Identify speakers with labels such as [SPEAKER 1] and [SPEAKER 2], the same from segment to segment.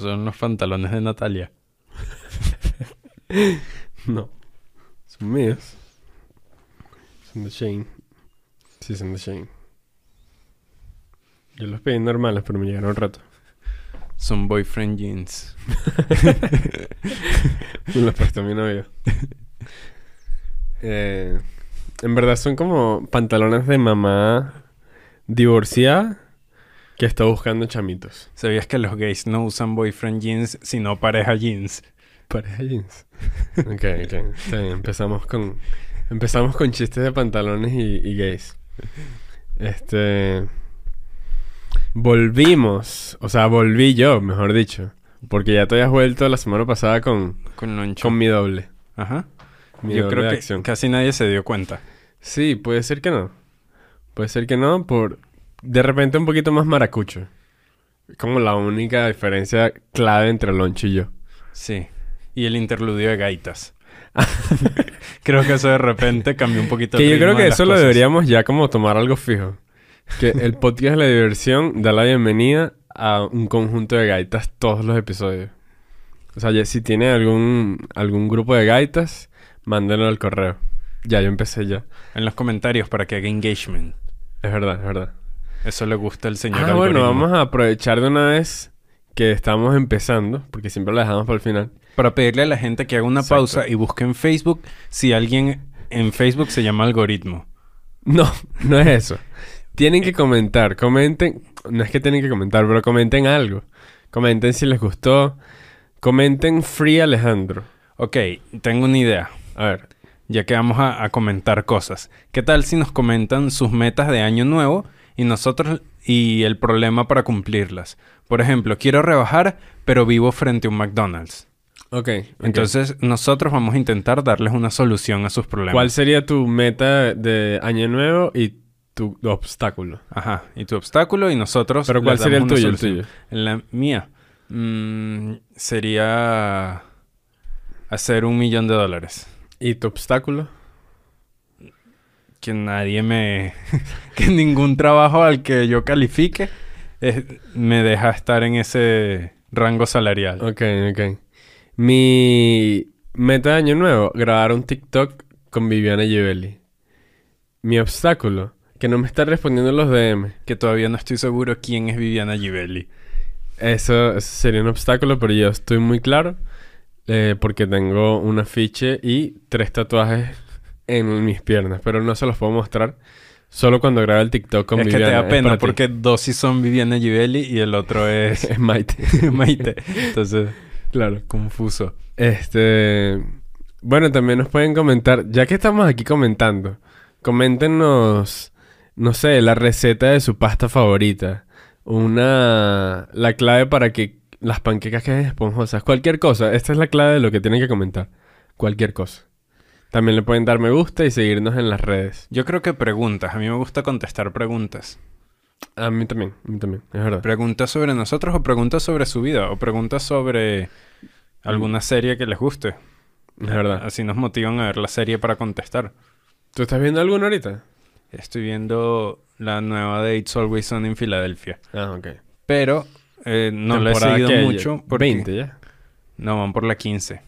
[SPEAKER 1] Esos son los pantalones de Natalia.
[SPEAKER 2] No. Son míos. Son de Shane. Sí, son de Shane. Yo los pedí normales, pero me llegaron rato.
[SPEAKER 1] Son boyfriend jeans.
[SPEAKER 2] Me los prestó mi novio. Eh, en verdad son como pantalones de mamá divorciada que está buscando chamitos.
[SPEAKER 1] ¿Sabías que los gays no usan boyfriend jeans, sino pareja jeans?
[SPEAKER 2] Pareja jeans. ok, ok. Empezamos con... Empezamos con chistes de pantalones y, y gays. Este... Volvimos. O sea, volví yo, mejor dicho. Porque ya te habías vuelto la semana pasada con,
[SPEAKER 1] Con loncho.
[SPEAKER 2] con mi doble.
[SPEAKER 1] Ajá.
[SPEAKER 2] Mi
[SPEAKER 1] Yo
[SPEAKER 2] doble
[SPEAKER 1] creo que
[SPEAKER 2] acción.
[SPEAKER 1] casi nadie se dio cuenta.
[SPEAKER 2] Sí, puede ser que no. Puede ser que no, por de repente un poquito más maracucho. Como la única diferencia clave entre Loncho y yo.
[SPEAKER 1] Sí. Y el interludio de gaitas. creo que eso de repente cambió un poquito el
[SPEAKER 2] Que yo creo que eso lo deberíamos ya como tomar algo fijo. Que el podcast de la diversión da la bienvenida a un conjunto de gaitas todos los episodios. O sea, ya si tiene algún, algún grupo de gaitas, mándenlo al correo. Ya, yo empecé ya.
[SPEAKER 1] En los comentarios para que haga engagement.
[SPEAKER 2] Es verdad, es verdad.
[SPEAKER 1] Eso le gusta al señor
[SPEAKER 2] Ah, bueno, vamos a aprovechar de una vez que estamos empezando, porque siempre lo dejamos para el final.
[SPEAKER 1] Para pedirle a la gente que haga una
[SPEAKER 2] Exacto.
[SPEAKER 1] pausa y busque en Facebook si alguien en Facebook se llama algoritmo.
[SPEAKER 2] No, no es eso. Tienen que comentar, comenten, no es que tienen que comentar, pero comenten algo. Comenten si les gustó. Comenten Free Alejandro.
[SPEAKER 1] Ok, tengo una idea.
[SPEAKER 2] A ver,
[SPEAKER 1] Ya que vamos a, a comentar cosas. ¿Qué tal si nos comentan sus metas de año nuevo y nosotros y el problema para cumplirlas? Por ejemplo, quiero rebajar, pero vivo frente a un McDonald's.
[SPEAKER 2] ok.
[SPEAKER 1] Entonces, nosotros vamos a intentar darles una solución a sus problemas.
[SPEAKER 2] ¿cuál sería tu meta de año nuevo y tu obstáculo?
[SPEAKER 1] Ajá, y tu obstáculo y nosotros.
[SPEAKER 2] Pero ¿cuál sería el tuyo, el tuyo?
[SPEAKER 1] La mía mm, sería hacer un millón de dólares.
[SPEAKER 2] ¿Y tu obstáculo?
[SPEAKER 1] Que nadie me... que ningún trabajo al que yo califique eh, me deja estar en ese rango salarial.
[SPEAKER 2] Ok, ok. Mi meta de año nuevo, grabar un TikTok con Viviana Givelli. Mi obstáculo, que no me está respondiendo los DM.
[SPEAKER 1] Que todavía no estoy seguro quién es Viviana Givelli.
[SPEAKER 2] Eso, eso sería un obstáculo, pero yo estoy muy claro eh, porque tengo un afiche y tres tatuajes en mis piernas, pero no se los puedo mostrar solo cuando grabe el TikTok con
[SPEAKER 1] es que
[SPEAKER 2] Viviana.
[SPEAKER 1] te da
[SPEAKER 2] Es
[SPEAKER 1] pena
[SPEAKER 2] ti.
[SPEAKER 1] porque dos sí son Viviana Givelli y el otro es
[SPEAKER 2] es Maite.
[SPEAKER 1] Maite. Entonces,
[SPEAKER 2] claro.
[SPEAKER 1] confuso.
[SPEAKER 2] Este. Bueno, también nos pueden comentar, ya que estamos aquí comentando, coméntenos, no sé, la receta de su pasta favorita. Una. La clave para que las panquecas queden esponjosas. Cualquier cosa. Esta es la clave de lo que tienen que comentar. Cualquier cosa. También le pueden dar me gusta y seguirnos en las redes.
[SPEAKER 1] Yo creo que preguntas. A mí me gusta contestar preguntas.
[SPEAKER 2] A mí también, a mí también, es verdad.
[SPEAKER 1] Preguntas sobre nosotros o preguntas sobre su vida o preguntas sobre alguna serie que les guste.
[SPEAKER 2] Es verdad.
[SPEAKER 1] Así nos motivan a ver la serie para contestar.
[SPEAKER 2] ¿Tú estás viendo alguna ahorita?
[SPEAKER 1] Estoy viendo la nueva de It's Always Sunny en Filadelfia.
[SPEAKER 2] Ah, ok.
[SPEAKER 1] Pero eh, no la he seguido mucho. Porque...
[SPEAKER 2] 20 ya.
[SPEAKER 1] No, van por la 15.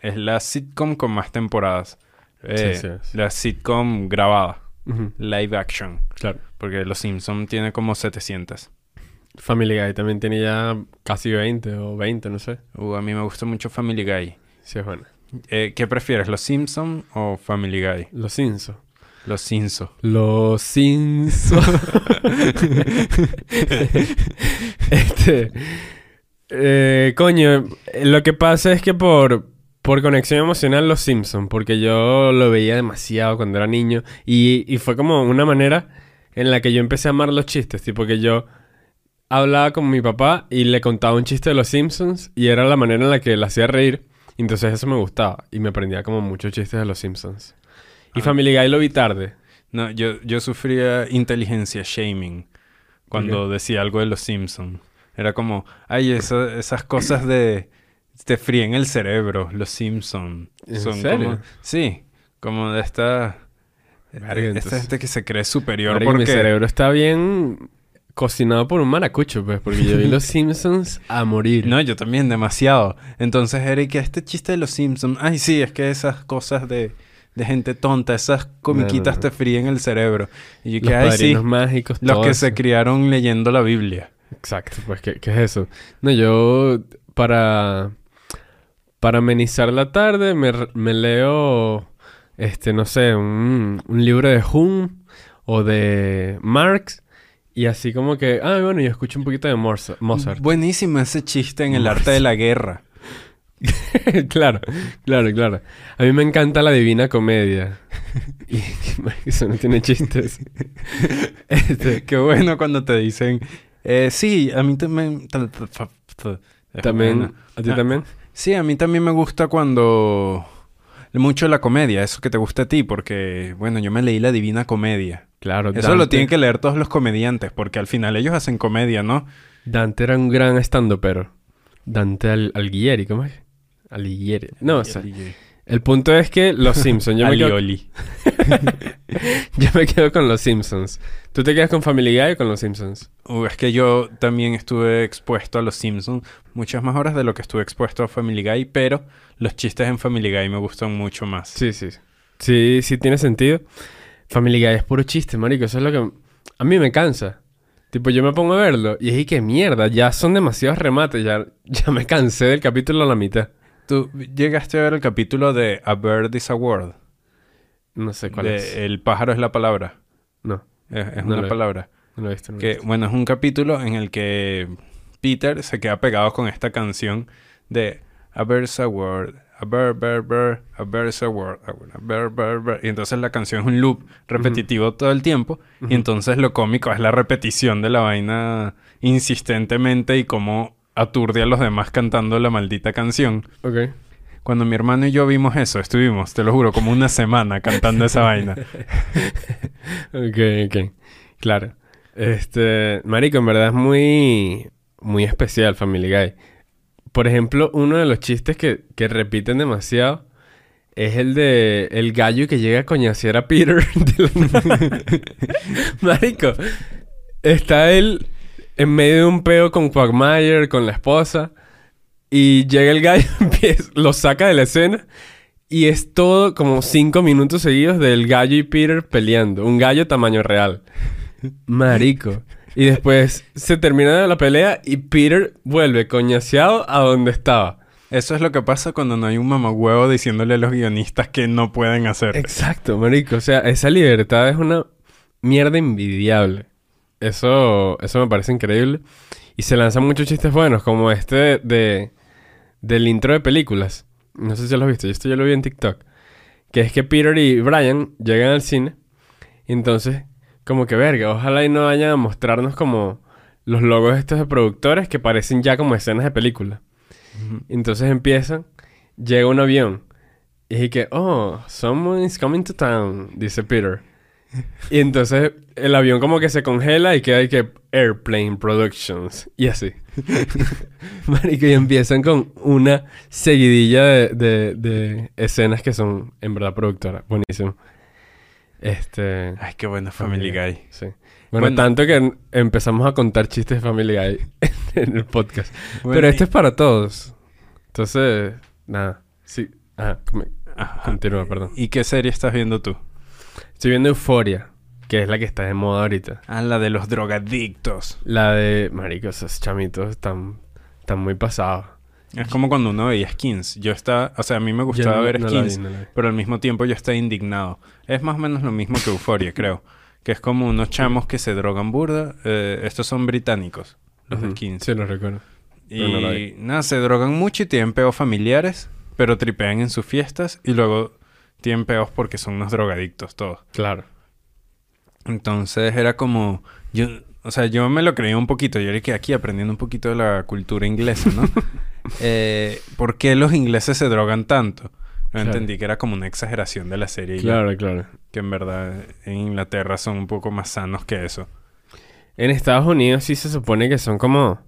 [SPEAKER 1] Es la sitcom con más temporadas. Eh,
[SPEAKER 2] sí.
[SPEAKER 1] La sitcom grabada. Live action.
[SPEAKER 2] Claro.
[SPEAKER 1] Porque Los Simpson tiene como 700.
[SPEAKER 2] Family Guy también tiene ya casi 20 o 20, no sé.
[SPEAKER 1] Uh, a mí me gusta mucho Family Guy.
[SPEAKER 2] Sí, es buena.
[SPEAKER 1] Eh, ¿Qué prefieres, Los Simpson o Family Guy?
[SPEAKER 2] Los Simpson.
[SPEAKER 1] Los Simpson.
[SPEAKER 2] Los Simpson. este. eh, coño, lo que pasa es que por, por conexión emocional, Los Simpson, porque yo lo veía demasiado cuando era niño. Y, y fue como una manera en la que yo empecé a amar los chistes. Tipo que yo hablaba con mi papá y le contaba un chiste de Los Simpsons. Y era la manera en la que le hacía reír. Entonces eso me gustaba. Y me aprendía como muchos chistes de Los Simpsons. Y
[SPEAKER 1] Ah.
[SPEAKER 2] Family Guy lo vi tarde.
[SPEAKER 1] No, yo, yo sufría inteligencia shaming cuando decía algo de Los Simpson. Era como, ay, esa- esas cosas de... Te fríen el cerebro, Los Simpson.
[SPEAKER 2] ¿En
[SPEAKER 1] Son
[SPEAKER 2] serio?
[SPEAKER 1] como... Sí, como de esta...
[SPEAKER 2] Verga,
[SPEAKER 1] esta
[SPEAKER 2] entonces-
[SPEAKER 1] gente que se cree superior porque...
[SPEAKER 2] Mi cerebro está bien cocinado por un maracucho, pues, porque yo vi Los Simpsons a morir.
[SPEAKER 1] No, yo también, demasiado. Entonces, Eric, este chiste de los Simpsons. Ay, sí, es que esas cosas de, de gente tonta, esas comiquitas
[SPEAKER 2] no, no.
[SPEAKER 1] te fríen el cerebro. Y yo
[SPEAKER 2] Los
[SPEAKER 1] que, ay, sí,
[SPEAKER 2] mágicos,
[SPEAKER 1] los que
[SPEAKER 2] eso.
[SPEAKER 1] se criaron leyendo la Biblia.
[SPEAKER 2] Exacto, pues, ¿qué, qué es eso? No, yo para, para amenizar la tarde me, me leo, este, no sé, un, un libro de Hume o de Marx y así como que, ah, bueno, yo escucho un poquito de Mozart.
[SPEAKER 1] Buenísimo ese chiste en el arte de la guerra.
[SPEAKER 2] claro, claro, claro. A mí me encanta la Divina Comedia. Y eso no tiene chistes. Este,
[SPEAKER 1] Qué bueno cuando te dicen, eh, sí, a mí también...
[SPEAKER 2] También. ¿a ti
[SPEAKER 1] Ah,
[SPEAKER 2] también?
[SPEAKER 1] Sí, a mí también me gusta cuando... Mucho la comedia, eso que te gusta a ti, porque, bueno, yo me leí la Divina Comedia.
[SPEAKER 2] Claro,
[SPEAKER 1] Eso lo tienen que leer todos los comediantes, porque al final ellos hacen comedia, ¿no?
[SPEAKER 2] Dante era un gran estando, pero Dante Al Alighieri, ¿cómo es? Alighieri. No, o sea, el punto es que Los Simpsons. Yo, me quedo, yo me quedo con Los Simpsons. ¿Tú te quedas con Family Guy o con Los Simpsons?
[SPEAKER 1] Uh, es que yo también estuve expuesto a los Simpsons muchas más horas de lo que estuve expuesto a Family Guy, pero los chistes en Family Guy me gustan mucho más.
[SPEAKER 2] Sí, sí. Sí, sí tiene sentido. Family Guy es puro chiste, marico. Eso es lo que a mí me cansa. Tipo, yo me pongo a verlo y es que mierda, ya son demasiados remates, ya, ya me cansé del capítulo a la mitad.
[SPEAKER 1] ¿Tú llegaste a ver el capítulo de A Bird is a Word?
[SPEAKER 2] No sé cuál
[SPEAKER 1] de
[SPEAKER 2] es.
[SPEAKER 1] El pájaro es la palabra.
[SPEAKER 2] No,
[SPEAKER 1] Es, es
[SPEAKER 2] No
[SPEAKER 1] una palabra.
[SPEAKER 2] no lo he visto. no
[SPEAKER 1] Que,
[SPEAKER 2] visto.
[SPEAKER 1] bueno, es un capítulo en el que Peter se queda pegado con esta canción de A bird's a word, a bird, bird, bird, a bird's a word, a bird, bird, bird. Y entonces la canción es un loop repetitivo todo el tiempo. Y entonces lo cómico es la repetición de la vaina insistentemente y cómo aturde a los demás cantando la maldita canción.
[SPEAKER 2] Ok.
[SPEAKER 1] Cuando mi hermano y yo vimos eso, estuvimos, te lo juro, como una semana cantando esa vaina.
[SPEAKER 2] Ok, ok. Claro. Este, marico, en verdad es muy, muy especial Family Guy. Por ejemplo, uno de los chistes que, que repiten demasiado es el de el gallo que llega a coñasear a Peter. marico, está él en medio de un peo con Quagmire, con la esposa, y llega el gallo, lo saca de la escena. Y es todo como cinco minutos seguidos del gallo y Peter peleando. Un gallo tamaño real. Marico. Y después se termina la pelea y Peter vuelve coñaseado a donde estaba.
[SPEAKER 1] Eso es lo que pasa cuando no hay un mamagüevo diciéndole a los guionistas que no pueden hacer.
[SPEAKER 2] Exacto, marico. O sea, esa libertad es una mierda envidiable. Eso, eso me parece increíble. Y se lanzan muchos chistes buenos, como este de, del intro de películas. No sé si lo has visto, yo esto yo lo vi en TikTok. Que es que Peter y Brian llegan al cine. Y entonces, como que verga, ojalá y no vayan a mostrarnos como los logos estos de productores que parecen ya como escenas de película. Entonces empiezan, llega un avión. Y es que, oh, someone's coming to town, dice Peter. Y entonces el avión como que se congela y queda ahí que Airplane Productions. Y así. Marico, y empiezan con una seguidilla de, de- de escenas que son en verdad productoras. Buenísimo. Este...
[SPEAKER 1] Ay, qué buena Family Guy.
[SPEAKER 2] Sí. Bueno,
[SPEAKER 1] Bueno.
[SPEAKER 2] tanto que em- empezamos a contar chistes de Family Guy en el podcast.
[SPEAKER 1] Bueno,
[SPEAKER 2] Pero este es para todos. Entonces, nada. Sí. Ajá. continúa, perdón.
[SPEAKER 1] ¿Y qué serie estás viendo tú?
[SPEAKER 2] Estoy viendo Euforia, que es la que está de moda ahorita.
[SPEAKER 1] Ah, la de los drogadictos.
[SPEAKER 2] La de, marico, esos chamitos están, están muy pasados.
[SPEAKER 1] Es como cuando uno veía skins. Yo estaba... O sea, a mí me gustaba
[SPEAKER 2] no-
[SPEAKER 1] ver
[SPEAKER 2] no vi.
[SPEAKER 1] Pero al mismo tiempo yo estaba indignado. Es más o menos lo mismo que Euforia, creo. Que es como unos chamos que se drogan burda. Eh, estos son británicos, los de
[SPEAKER 2] Ujú.
[SPEAKER 1] skins.
[SPEAKER 2] Sí, lo recuerdo.
[SPEAKER 1] Y nada, se drogan mucho y tienen peos familiares, pero tripean en sus fiestas y luego tienen peos porque son unos drogadictos todos.
[SPEAKER 2] Claro.
[SPEAKER 1] Entonces era como, yo, o sea, yo me lo creía un poquito, yo era que aquí aprendiendo un poquito de la cultura inglesa, ¿no? eh, ¿Por qué los ingleses se drogan tanto? No
[SPEAKER 2] Claro.
[SPEAKER 1] entendí que era como una exageración de la serie, ya,
[SPEAKER 2] Claro, claro.
[SPEAKER 1] que en verdad en Inglaterra son un poco más sanos que eso.
[SPEAKER 2] En Estados Unidos sí se supone que son como...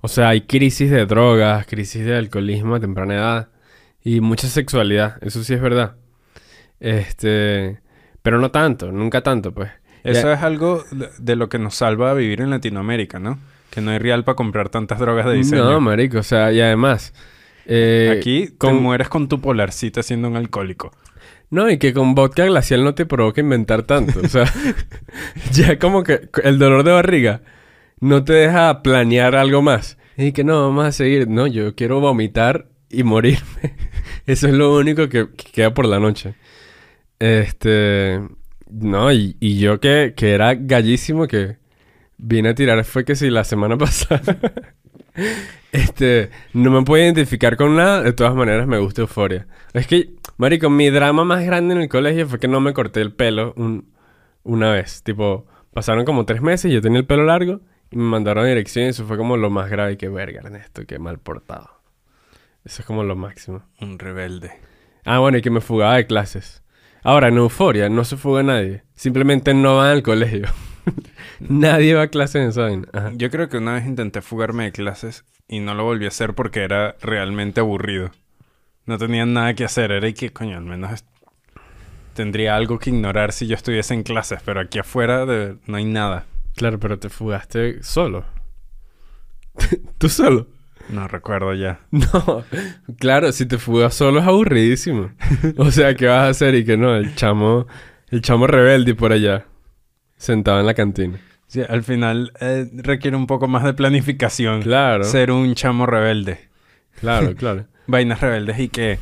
[SPEAKER 2] O sea, hay crisis de drogas, crisis de alcoholismo a temprana edad y mucha sexualidad. Eso sí es verdad. Este... Pero no tanto, nunca tanto, pues.
[SPEAKER 1] Eso
[SPEAKER 2] Ya-
[SPEAKER 1] es algo de, lo que nos salva a vivir en Latinoamérica, ¿no? Que no hay real para comprar tantas drogas de diseño.
[SPEAKER 2] No, marico, o sea, y además... eh,
[SPEAKER 1] Aquí te
[SPEAKER 2] con-
[SPEAKER 1] mueres con tu polarcita siendo un alcohólico.
[SPEAKER 2] No, y que con vodka glacial no te provoca inventar tanto. O sea, ya como que el dolor de barriga no te deja planear algo más. Y que no, vamos a seguir. No, yo quiero vomitar y morirme. Eso es lo único que, que queda por la noche. Este... No, y, y yo que, que era gallísimo que vine a tirar fue que si la semana pasada... Este, no me puedo identificar con nada, de todas maneras me gusta Euforia. Es que, marico, mi drama más grande en el colegio fue que no me corté el pelo un- una vez. Tipo, pasaron como tres meses, yo tenía el pelo largo y me mandaron a dirección y eso fue como lo más grave. Que verga, Ernesto, qué mal portado. Eso es como lo máximo.
[SPEAKER 1] Un rebelde.
[SPEAKER 2] Ah, bueno, y que me fugaba de clases. Ahora, en Euforia no se fuga nadie. Simplemente no van al colegio. nadie va a clases en esa vaina. Ajá.
[SPEAKER 1] Yo creo que una vez intenté fugarme de clases y no lo volví a hacer porque era realmente aburrido. No tenía nada que hacer. Era y que, coño, al menos tendría algo que ignorar si yo estuviese en clases. Pero aquí afuera de- no hay nada.
[SPEAKER 2] Claro, pero te fugaste solo. ¿Tú solo?
[SPEAKER 1] No recuerdo ya.
[SPEAKER 2] No, claro, si te fugas solo es aburridísimo. O sea, ¿qué vas a hacer? Y que no, el chamo, el chamo rebelde por allá, sentado en la cantina.
[SPEAKER 1] Sí, al final eh, requiere un poco más de planificación.
[SPEAKER 2] Claro,
[SPEAKER 1] Ser un chamo rebelde.
[SPEAKER 2] claro, claro.
[SPEAKER 1] Vainas rebeldes y que...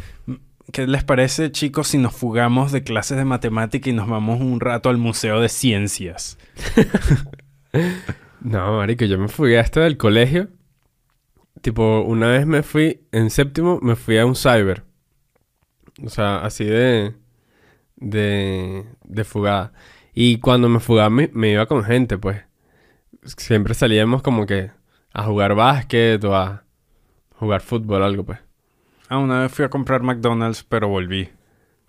[SPEAKER 1] ¿Qué les parece, chicos, si nos fugamos de clases de matemática y nos vamos un rato al Museo de Ciencias?
[SPEAKER 2] No, marico, yo me fugué hasta del colegio. Tipo, una vez me fui, en séptimo, me fui a un cyber. O sea, así de... De... De fugada. Y cuando me fugaba me, me iba con gente, pues. Siempre salíamos como que a jugar básquet o a jugar fútbol algo, pues.
[SPEAKER 1] Ah, una vez fui a comprar McDonald's, pero volví.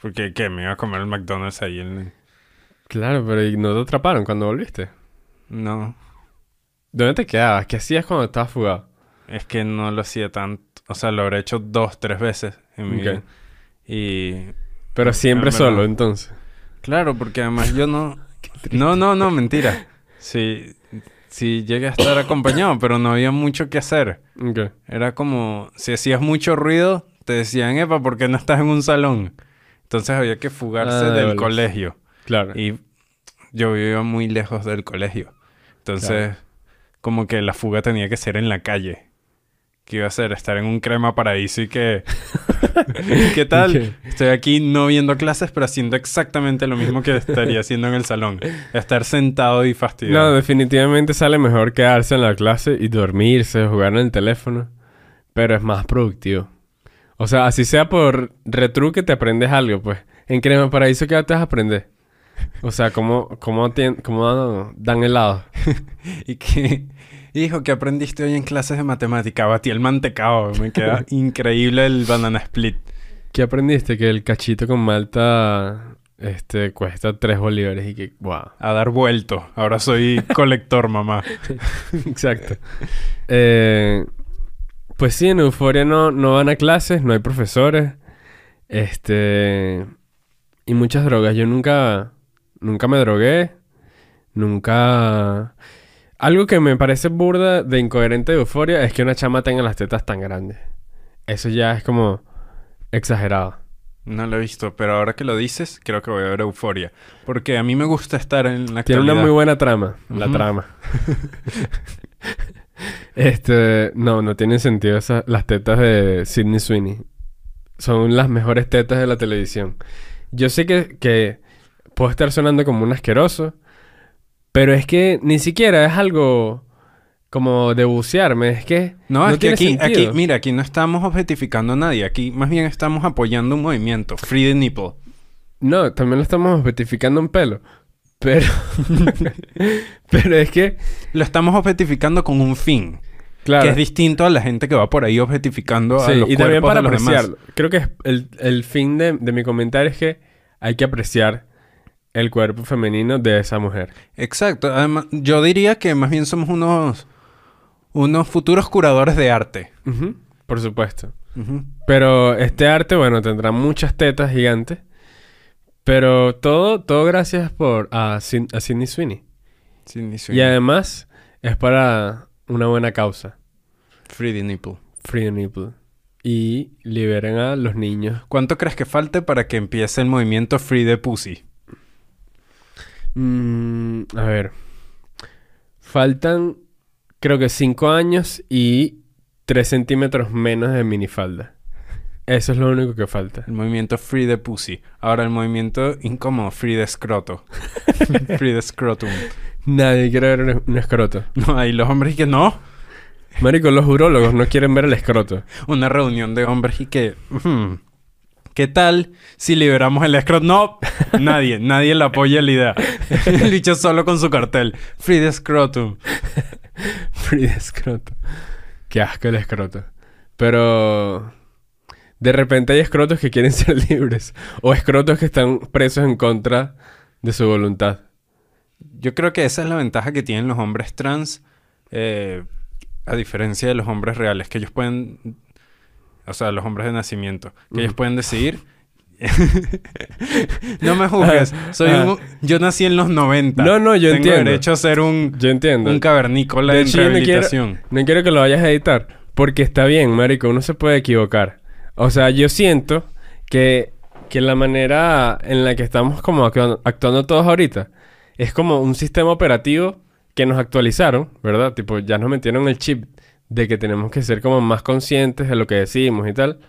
[SPEAKER 1] Porque, ¿qué? Me iba a comer el McDonald's ahí en...
[SPEAKER 2] Claro, pero ¿y no te atraparon cuando volviste?
[SPEAKER 1] No,
[SPEAKER 2] ¿Dónde te quedabas? ¿Qué hacías cuando estabas fugado?
[SPEAKER 1] Es que no lo hacía tanto. O sea, lo habré hecho dos, tres veces en mi vida. Y...
[SPEAKER 2] Pero siempre
[SPEAKER 1] verdad.
[SPEAKER 2] solo, entonces.
[SPEAKER 1] Claro, porque además yo no... No, no, no, mentira. Sí, sí llegué a estar acompañado, pero no había mucho que hacer. Era como, si hacías mucho ruido, te decían, epa, ¿por qué no estás en un salón? Entonces había que fugarse
[SPEAKER 2] Ah, de
[SPEAKER 1] del colegio.
[SPEAKER 2] Claro.
[SPEAKER 1] Y yo vivía muy lejos del colegio. Entonces, como que la fuga tenía que ser en la calle. ¿Qué iba a hacer? Estar en un crema paraíso y que... ¿Qué tal? Estoy aquí no viendo clases, pero haciendo exactamente lo mismo que estaría haciendo en el salón. Estar sentado y
[SPEAKER 2] No,
[SPEAKER 1] fastidiado.
[SPEAKER 2] definitivamente sale mejor quedarse en la clase y dormirse, jugar en el teléfono. Pero es más productivo. O sea, así sea por retruque te aprendes algo, pues. En Crema Paraíso, ¿qué te vas a aprender? O sea, ¿cómo, cómo, cómo dan helado?
[SPEAKER 1] Y que... Hijo, ¿qué aprendiste hoy en clases de matemática? Batí el mantecado. Me queda increíble el banana split.
[SPEAKER 2] ¿Qué aprendiste? Que el cachito con malta este, cuesta 3 bolívares y que... ¡Wow!
[SPEAKER 1] A dar vuelto. Ahora soy colector, mamá.
[SPEAKER 2] Exacto. Eh, pues sí, en Euforia no, no van a clases, no hay profesores. Este. Y muchas drogas. Yo nunca. Nunca me drogué. Nunca. Algo que me parece burda de incoherente de euforia es que una chama tenga las tetas tan grandes. Eso ya es como exagerado.
[SPEAKER 1] No lo he visto, pero ahora que lo dices, creo que voy a ver Euforia. Porque a mí me gusta estar en la
[SPEAKER 2] Tiene una muy buena trama. La trama. este. No, no tienen sentido esas, las tetas de Sidney Sweeney. Son las mejores tetas de la televisión. Yo sé que, que puedo estar sonando como un asqueroso. Pero es que ni siquiera es algo como de bucearme. Es que.
[SPEAKER 1] No, es que aquí, aquí,
[SPEAKER 2] sentido.
[SPEAKER 1] mira, aquí no estamos objetificando a nadie. Aquí más bien estamos apoyando un movimiento. Free the nipple.
[SPEAKER 2] No, también lo estamos objetificando en pelo. Pero. pero es que.
[SPEAKER 1] Lo estamos objetificando con un fin.
[SPEAKER 2] Claro.
[SPEAKER 1] Que es distinto a la gente que va por ahí objetificando a
[SPEAKER 2] Sí,
[SPEAKER 1] los
[SPEAKER 2] y también
[SPEAKER 1] cuerpos
[SPEAKER 2] para
[SPEAKER 1] de los demás.
[SPEAKER 2] apreciarlo. Creo que el, el fin de, de mi comentario es que hay que apreciar el cuerpo femenino de esa mujer.
[SPEAKER 1] Exacto. Además, yo diría que más bien somos unos, unos futuros curadores de arte.
[SPEAKER 2] Por supuesto. Pero este arte, bueno, tendrá muchas tetas gigantes. Pero todo, todo gracias por a, Sin- a Sidney Sweeney.
[SPEAKER 1] Sidney
[SPEAKER 2] Y
[SPEAKER 1] Sweeney.
[SPEAKER 2] además es para una buena causa.
[SPEAKER 1] Free the nipple.
[SPEAKER 2] Free the nipple. Y liberen a los niños.
[SPEAKER 1] ¿Cuánto crees que falte para que empiece el movimiento Free the Pussy?
[SPEAKER 2] Mm, a ver. Faltan, creo que 5 años y 3 centímetros menos de minifalda. Eso es lo único que falta.
[SPEAKER 1] El movimiento Free the Pussy. Ahora el movimiento incómodo Free the Scroto. free the Scrotum.
[SPEAKER 2] Nadie quiere ver un, un escroto.
[SPEAKER 1] No, ahí los hombres y que no.
[SPEAKER 2] Marico, los urólogos no quieren ver el escroto.
[SPEAKER 1] Una reunión de hombres y que... "Ujú, ¿Qué tal si liberamos el escroto? No, nadie, nadie le apoya la idea. El bicho solo con su cartel. Free the Scrotum.
[SPEAKER 2] Free de escroto. Qué asco el escroto. Pero... De repente hay escrotos que quieren ser libres. O escrotos que están presos en contra de su voluntad.
[SPEAKER 1] Yo creo que esa es la ventaja que tienen los hombres trans, eh, a diferencia de los hombres reales, que ellos pueden, o sea, los hombres de nacimiento, que ellos pueden decidir. no me juzgues, soy
[SPEAKER 2] Ah.
[SPEAKER 1] un, yo nací en los 90.
[SPEAKER 2] No, no, yo
[SPEAKER 1] Tengo
[SPEAKER 2] entiendo.
[SPEAKER 1] derecho a ser un,
[SPEAKER 2] Yo entiendo.
[SPEAKER 1] un cavernícola
[SPEAKER 2] De
[SPEAKER 1] en
[SPEAKER 2] hecho, yo no quiero-
[SPEAKER 1] rehabilitación.
[SPEAKER 2] No quiero que lo vayas a editar. Porque está bien, marico. Uno se puede equivocar. O sea, yo siento que, que la manera en la que estamos como actu- actuando todos ahorita es como un sistema operativo que nos actualizaron, ¿verdad? Tipo, ya nos metieron el chip de que tenemos que ser como más conscientes de lo que decimos y tal.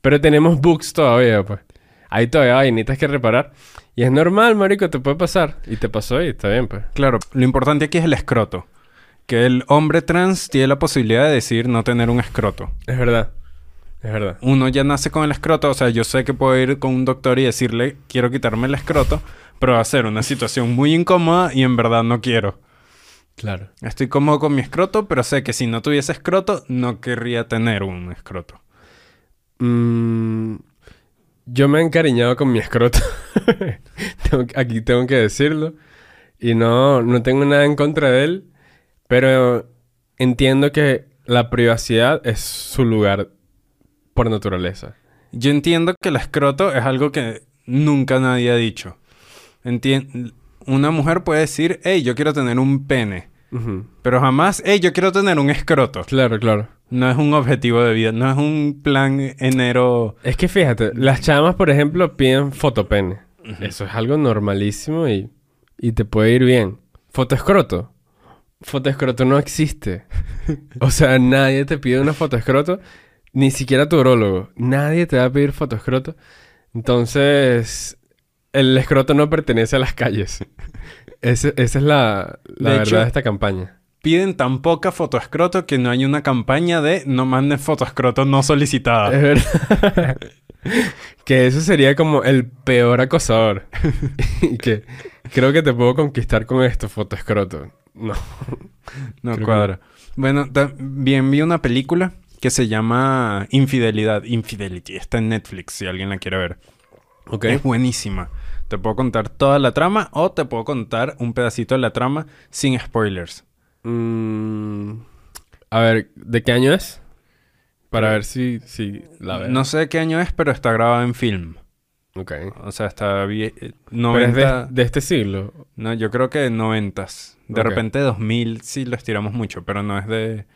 [SPEAKER 2] Pero tenemos bugs todavía, pues. Hay todavía vainitas que reparar. Y es normal, marico, te puede pasar. Y te pasó y está bien, pues.
[SPEAKER 1] Claro, lo importante aquí es el escroto. Que el hombre trans tiene la posibilidad de decidir no tener un escroto.
[SPEAKER 2] Es verdad. Es verdad.
[SPEAKER 1] uno ya nace con el escroto, o sea, yo sé que puedo ir con un doctor y decirle, quiero quitarme el escroto, pero va a ser una situación muy incómoda y en verdad no quiero.
[SPEAKER 2] Claro.
[SPEAKER 1] Estoy cómodo con mi escroto, pero sé que si no tuviese escroto, no querría tener un escroto.
[SPEAKER 2] Mm, yo me he encariñado con mi escroto. Tengo aquí tengo que decirlo. Y no, no tengo nada en contra de él. Pero entiendo que la privacidad es su lugar por naturaleza.
[SPEAKER 1] Yo entiendo que el escroto es algo que nunca nadie ha dicho. Entien- una mujer puede decir, hey, yo quiero tener un pene, Pero jamás, hey, yo quiero tener un escroto.
[SPEAKER 2] Claro, claro.
[SPEAKER 1] No es un objetivo de vida, no es un plan enero.
[SPEAKER 2] Es que fíjate, las chamas, por ejemplo, piden fotopene. Eso es algo normalísimo y, y te puede ir bien. Fotoescroto. Fotoescroto no existe. o sea, nadie te pide una fotoescroto, ni siquiera tu urólogo. Nadie te va a pedir fotoescroto. Entonces, el escroto no pertenece a las calles. Ese- esa es la, la
[SPEAKER 1] De
[SPEAKER 2] verdad
[SPEAKER 1] hecho-
[SPEAKER 2] de esta campaña.
[SPEAKER 1] Piden tan poca fotoescroto que no hay una campaña de no manden fotoescroto no solicitada.
[SPEAKER 2] Es verdad. que eso sería como el peor acosador. y que creo que te puedo conquistar con esto, foto escroto. No.
[SPEAKER 1] No
[SPEAKER 2] creo
[SPEAKER 1] cuadra. Bueno, también vi una película que se llama Infidelidad. Infidelity. Está en Netflix si alguien la quiere ver.
[SPEAKER 2] Ok.
[SPEAKER 1] Es buenísima. Te puedo contar toda la trama o te puedo contar un pedacito de la trama sin spoilers.
[SPEAKER 2] Mm, a ver, ¿de qué año es? Para ver si, si la veo.
[SPEAKER 1] No sé de qué año es, pero está grabada en film.
[SPEAKER 2] Ok.
[SPEAKER 1] O sea, está bien...
[SPEAKER 2] Pero es
[SPEAKER 1] 90...
[SPEAKER 2] de, de este siglo.
[SPEAKER 1] No, yo creo que noventas. De
[SPEAKER 2] Ok.
[SPEAKER 1] repente 2000 sí lo estiramos mucho, pero no es de...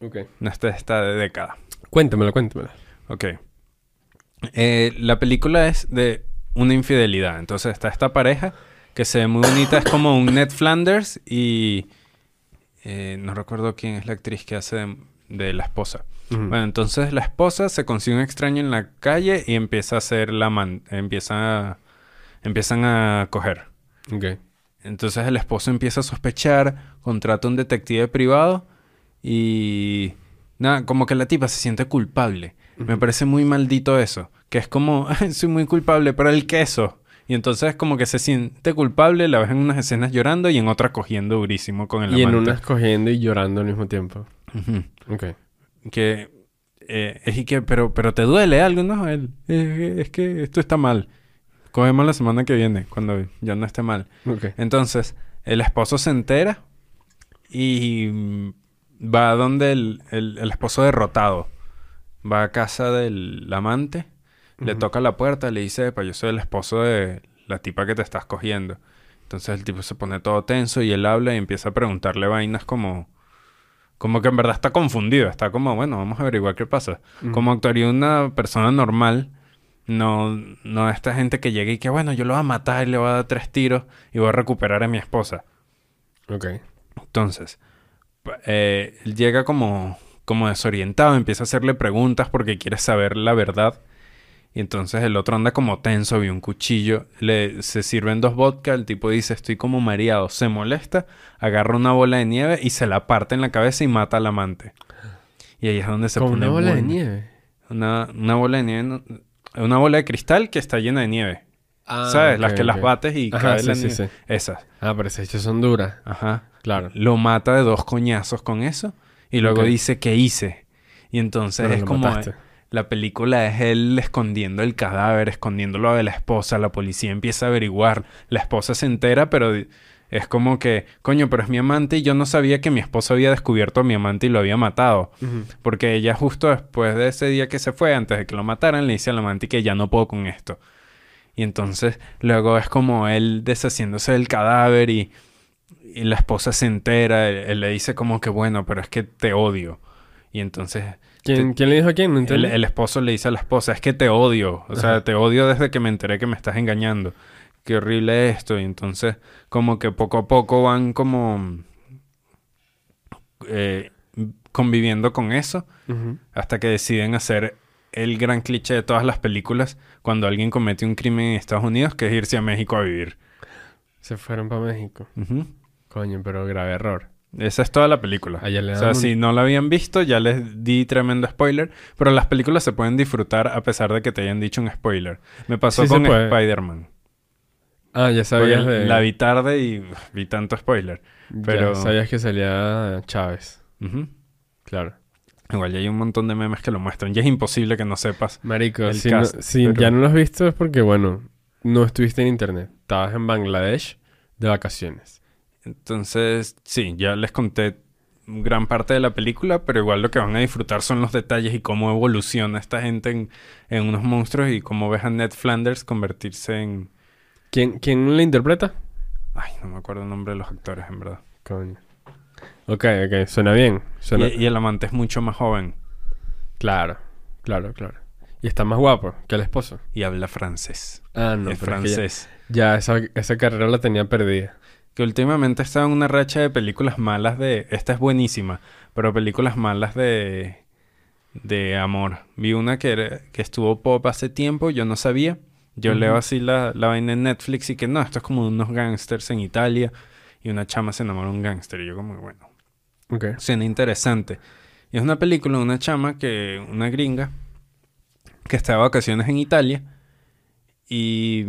[SPEAKER 2] Ok.
[SPEAKER 1] No es de esta década.
[SPEAKER 2] Cuéntamela, cuéntamela.
[SPEAKER 1] Ok. Eh, la película es de una infidelidad. Entonces está esta pareja que se ve muy bonita. es como un Ned Flanders y... eh, no recuerdo quién es la actriz que hace de, de la esposa. Bueno, entonces la esposa se consigue un extraño en la calle y empieza a hacer la man... Empieza a... Empiezan a coger.
[SPEAKER 2] Ok.
[SPEAKER 1] Entonces el esposo empieza a sospechar, contrata un detective privado y... Nada, como que la tipa se siente culpable. Me parece muy maldito eso. Que es como, "Ay, soy muy culpable, pero el queso. Y entonces como que se siente culpable, la ves en unas escenas llorando y en otras cogiendo durísimo con el
[SPEAKER 2] Y en
[SPEAKER 1] amante.
[SPEAKER 2] unas cogiendo y llorando al mismo tiempo.
[SPEAKER 1] Ujú.
[SPEAKER 2] Ok.
[SPEAKER 1] Que... eh, es y que, pero, pero te duele algo, ¿no? El- eh, es que esto está mal. Cogemos la semana que viene, cuando ya no esté mal.
[SPEAKER 2] Ok.
[SPEAKER 1] Entonces, el esposo se entera y va donde el, el- el esposo derrotado. Va a casa del amante, le toca la puerta, le dice, yo soy el esposo de la tipa que te estás cogiendo. Entonces el tipo se pone todo tenso y él habla y empieza a preguntarle vainas como... Como que en verdad está confundido. Está como, bueno, vamos a averiguar qué pasa. Como actuaría una persona normal. No, no esta gente que llega y que, bueno, yo lo voy a matar y le voy a dar tres tiros y voy a recuperar a mi esposa.
[SPEAKER 2] Ok.
[SPEAKER 1] Entonces, eh, él llega como, como desorientado, empieza a hacerle preguntas porque quiere saber la verdad. Y entonces el otro anda como tenso, vio un cuchillo, le, se sirven dos vodka, el tipo dice estoy como mareado, se molesta, agarra una bola de nieve y se la parte en la cabeza y mata al amante. Y ahí es donde se
[SPEAKER 2] Con
[SPEAKER 1] pone
[SPEAKER 2] una bola de nieve.
[SPEAKER 1] Una, una bola de nieve, una bola de cristal que está llena de nieve. ¿Sabes? las
[SPEAKER 2] Ah,
[SPEAKER 1] que las bates y
[SPEAKER 2] Ajá,
[SPEAKER 1] cae
[SPEAKER 2] sí,
[SPEAKER 1] la
[SPEAKER 2] sí,
[SPEAKER 1] nieve.
[SPEAKER 2] sí.
[SPEAKER 1] Esas.
[SPEAKER 2] Ah, pero esas hechas son duras.
[SPEAKER 1] Ajá.
[SPEAKER 2] Claro.
[SPEAKER 1] Lo mata de dos coñazos con eso. Y luego dice, ¿qué hice? Y entonces
[SPEAKER 2] Pero
[SPEAKER 1] es como...
[SPEAKER 2] mataste.
[SPEAKER 1] La película es él escondiendo el cadáver, escondiéndolo de la esposa. La policía empieza a averiguar. La esposa se entera, pero es como que, coño, pero es mi amante y yo no sabía que mi esposo había descubierto a mi amante y lo había matado. Porque ella justo después de ese día que se fue, antes de que lo mataran, le dice al amante que ya no puedo con esto. Y entonces luego es como él deshaciéndose del cadáver y, y la esposa se entera. Él, él le dice como que bueno, pero es que te odio. Y entonces
[SPEAKER 2] ¿Quién, ¿Quién le dijo a quién? No
[SPEAKER 1] el, el esposo le dice a la esposa, es que te odio. O sea, te odio desde que me enteré que me estás engañando. Qué horrible esto. Y entonces como que poco a poco van como eh, conviviendo con eso hasta que deciden hacer el gran cliché de todas las películas cuando alguien comete un crimen en Estados Unidos, que es irse a México a vivir.
[SPEAKER 2] Se fueron para México. Coño, pero grave error.
[SPEAKER 1] Esa es toda la película.
[SPEAKER 2] Le
[SPEAKER 1] O sea,
[SPEAKER 2] un-
[SPEAKER 1] si no la habían visto, ya les di tremendo spoiler. Pero las películas se pueden disfrutar a pesar de que te hayan dicho un spoiler. Me pasó
[SPEAKER 2] Sí
[SPEAKER 1] con. Spider-Man.
[SPEAKER 2] Ah, ya sabías de...
[SPEAKER 1] La vi tarde y vi tanto spoiler.
[SPEAKER 2] ya
[SPEAKER 1] pero-
[SPEAKER 2] sabías que salía Chávez. Claro.
[SPEAKER 1] Igual ya hay un montón de memes que lo muestran. Ya es imposible que no sepas.
[SPEAKER 2] Marico, si, no- si
[SPEAKER 1] pero-
[SPEAKER 2] ya no lo has visto es porque, bueno, no estuviste en internet. Estabas en Bangladesh de vacaciones.
[SPEAKER 1] Entonces, sí, ya les conté gran parte de la película, pero igual lo que van a disfrutar son los detalles y cómo evoluciona esta gente en, en unos monstruos y cómo ves a Ned Flanders convertirse en...
[SPEAKER 2] ¿Quién, quién le interpreta?
[SPEAKER 1] Ay, no me acuerdo el nombre de los actores, en verdad.
[SPEAKER 2] Coño. Ok, ok. Suena bien. Suena...
[SPEAKER 1] Y, y el amante es mucho más joven
[SPEAKER 2] Claro, claro, claro. Y está más guapo que el esposo.
[SPEAKER 1] y habla francés.
[SPEAKER 2] Ah, no,
[SPEAKER 1] es
[SPEAKER 2] pero es que ya-
[SPEAKER 1] francés.
[SPEAKER 2] Ya, esa, esa carrera la tenía perdida.
[SPEAKER 1] Que últimamente está en una racha de películas malas de... Esta es buenísima, pero películas malas de... De amor. Vi una que, era- que estuvo pop hace tiempo, yo no sabía. Yo leo así la, la vaina en Netflix y que no, esto es como unos gangsters en Italia y una chama se enamora de un gángster. Y yo como, bueno,
[SPEAKER 2] Ok.
[SPEAKER 1] suena interesante. Y es una película de una chama que, una gringa, que está de vacaciones en Italia y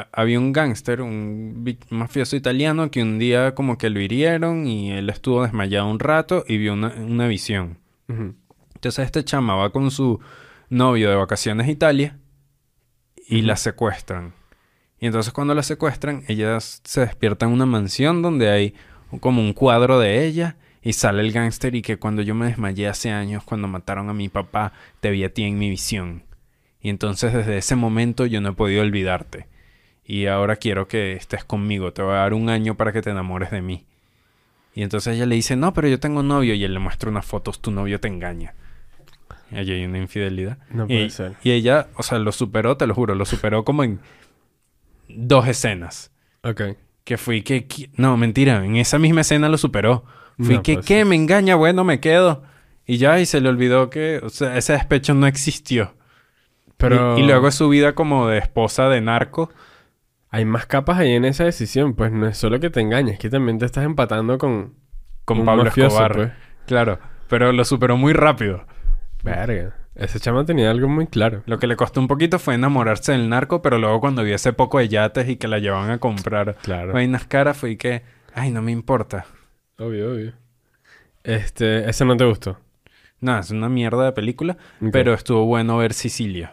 [SPEAKER 1] a- había un gángster, un mafioso italiano que un día como que lo hirieron y él estuvo desmayado un rato y vio una, una visión. Entonces este chama va con su novio de vacaciones a Italia y la secuestran. Y entonces cuando la secuestran, ella se despierta en una mansión donde hay como un cuadro de ella y sale el gángster y que cuando yo me desmayé hace años, cuando mataron a mi papá, te vi a ti en mi visión. Y entonces desde ese momento yo no he podido olvidarte. Y ahora quiero que estés conmigo, te voy a dar un año para que te enamores de mí. Y entonces ella le dice, no, pero yo tengo novio. Y él le muestra unas fotos, tu novio te engaña. Allí hay una infidelidad.
[SPEAKER 2] No puede
[SPEAKER 1] y,
[SPEAKER 2] ser.
[SPEAKER 1] y ella, o sea, lo superó, te lo juro, lo superó como en dos escenas.
[SPEAKER 2] Ok.
[SPEAKER 1] Que fui que... qui- No, mentira, en esa misma escena lo superó. Fui
[SPEAKER 2] No
[SPEAKER 1] que, ¿qué? Me engaña, bueno, me quedo. Y ya, y se le olvidó que, o sea, ese despecho no existió.
[SPEAKER 2] Pero...
[SPEAKER 1] Y, y luego es su vida como de esposa de narco.
[SPEAKER 2] Hay más capas ahí en esa decisión. Pues no es solo que te engañes. Es que también te estás empatando con...
[SPEAKER 1] Con
[SPEAKER 2] un
[SPEAKER 1] Pablo
[SPEAKER 2] mafioso,
[SPEAKER 1] Escobar.
[SPEAKER 2] pues.
[SPEAKER 1] Claro, pero lo superó muy rápido.
[SPEAKER 2] Verga. Ese chama tenía algo muy claro.
[SPEAKER 1] Lo que le costó un poquito fue enamorarse del narco, pero luego cuando vio ese poco de yates y que la llevaban a comprar
[SPEAKER 2] Claro.
[SPEAKER 1] vainas caras, fue que, ay, no me importa.
[SPEAKER 2] Obvio, obvio. Este... Ese no te gustó.
[SPEAKER 1] No, es una mierda de película, pero estuvo bueno ver Sicilia.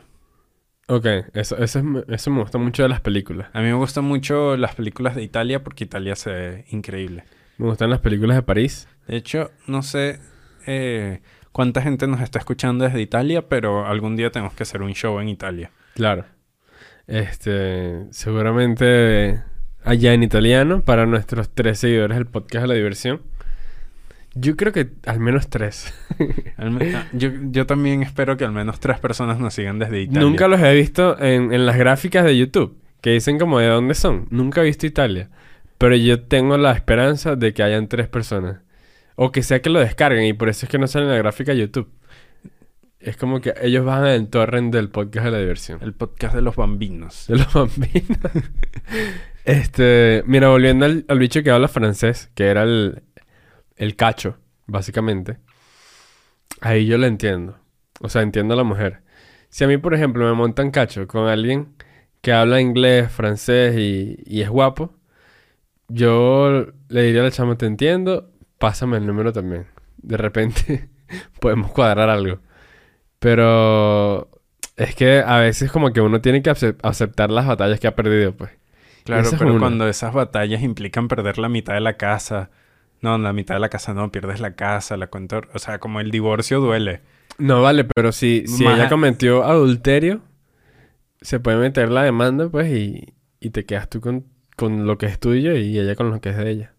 [SPEAKER 2] Ok. Eso, eso, es- eso me gusta mucho de las películas.
[SPEAKER 1] A mí me gustan mucho las películas de Italia porque Italia se ve increíble.
[SPEAKER 2] Me gustan las películas de París.
[SPEAKER 1] De hecho, no sé eh, cuánta gente nos está escuchando desde Italia, pero algún día tenemos que hacer un show en Italia.
[SPEAKER 2] Claro. Este, seguramente allá en italiano para nuestros tres seguidores del podcast de la diversión. Yo creo que al menos tres.
[SPEAKER 1] Ah, yo, yo también espero que al menos tres personas nos sigan desde Italia.
[SPEAKER 2] Nunca los he visto en, en las gráficas de YouTube, que dicen como de dónde son. Nunca he visto Italia. Pero yo tengo la esperanza de que hayan tres personas. O que sea que lo descarguen y por eso es que no sale en la gráfica de YouTube. Es como que ellos bajan el torrent del podcast de la diversión.
[SPEAKER 1] El podcast de los bambinos.
[SPEAKER 2] De los bambinos. este, mira, volviendo al, al bicho que habla francés, que era el, el cacho, básicamente. Ahí yo lo entiendo. O sea, entiendo a la mujer. Si a mí, por ejemplo, me montan cacho con alguien que habla inglés, francés y, y es guapo, yo le diría a la chama, te entiendo, pásame el número también. De repente podemos cuadrar algo. Pero es que a veces como que uno tiene que acep- aceptar las batallas que ha perdido, pues.
[SPEAKER 1] Claro, pero
[SPEAKER 2] una.
[SPEAKER 1] cuando esas batallas implican perder la mitad de la casa. No, la mitad de la casa no, pierdes la casa, la cuenta. O sea, como el divorcio duele.
[SPEAKER 2] No vale, pero si, si
[SPEAKER 1] Más-
[SPEAKER 2] ella cometió adulterio, se puede meter la demanda, pues, y, y te quedas tú con, con lo que es tuyo y ella con lo que es de ella.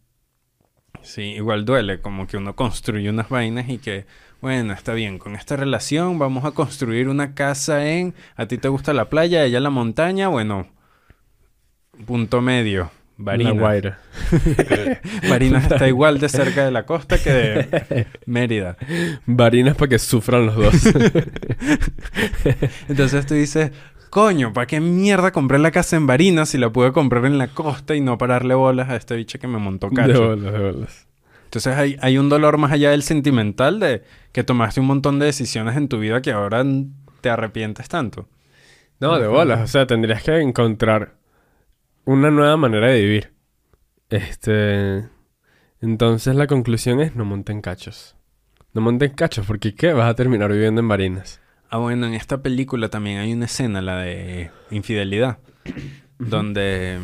[SPEAKER 1] Sí, igual duele, como que uno construye unas vainas y que, bueno, está bien, con esta relación vamos a construir una casa en, a ti te gusta la playa, a ella la montaña, bueno, punto medio,
[SPEAKER 2] La
[SPEAKER 1] Barinas.
[SPEAKER 2] Guaira.
[SPEAKER 1] Barinas está igual de cerca de la costa que de Mérida.
[SPEAKER 2] Varinas para que sufran los dos.
[SPEAKER 1] Entonces tú dices, coño, ¿para qué mierda compré la casa en Barinas si la pude comprar en la costa y no pararle bolas a este bicho que me montó
[SPEAKER 2] de
[SPEAKER 1] cacho?
[SPEAKER 2] bolas, de bolas.
[SPEAKER 1] Entonces hay, hay un dolor más allá del sentimental de que tomaste un montón de decisiones en tu vida que ahora te arrepientes tanto.
[SPEAKER 2] No, de bolas. O sea, tendrías que encontrar una nueva manera de vivir. Este... Entonces la conclusión es no monten cachos. No monten cachos porque ¿qué? Vas a terminar viviendo en Barinas.
[SPEAKER 1] Ah, bueno, en esta película también hay una escena, la de infidelidad, donde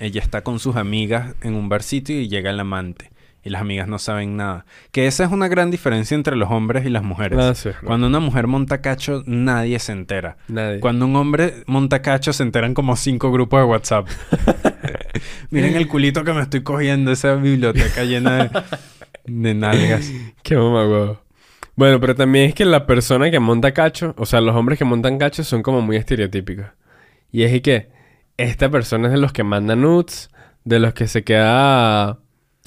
[SPEAKER 1] ella está con sus amigas en un bar sitio y llega el amante. Y las amigas no saben nada. Que esa es una gran diferencia entre los hombres y las mujeres.
[SPEAKER 2] Ah, sí.
[SPEAKER 1] Cuando una mujer monta cacho, nadie se entera.
[SPEAKER 2] Nadie.
[SPEAKER 1] Cuando un hombre monta cacho, se enteran como cinco grupos de WhatsApp. Miren el culito que me estoy cogiendo, esa biblioteca llena de, de nalgas.
[SPEAKER 2] Qué mamá, Bueno, pero también es que la persona que monta cacho, o sea, los hombres que montan cacho son como muy estereotípicos. Y es que esta persona es de los que manda nudes, de los que se queda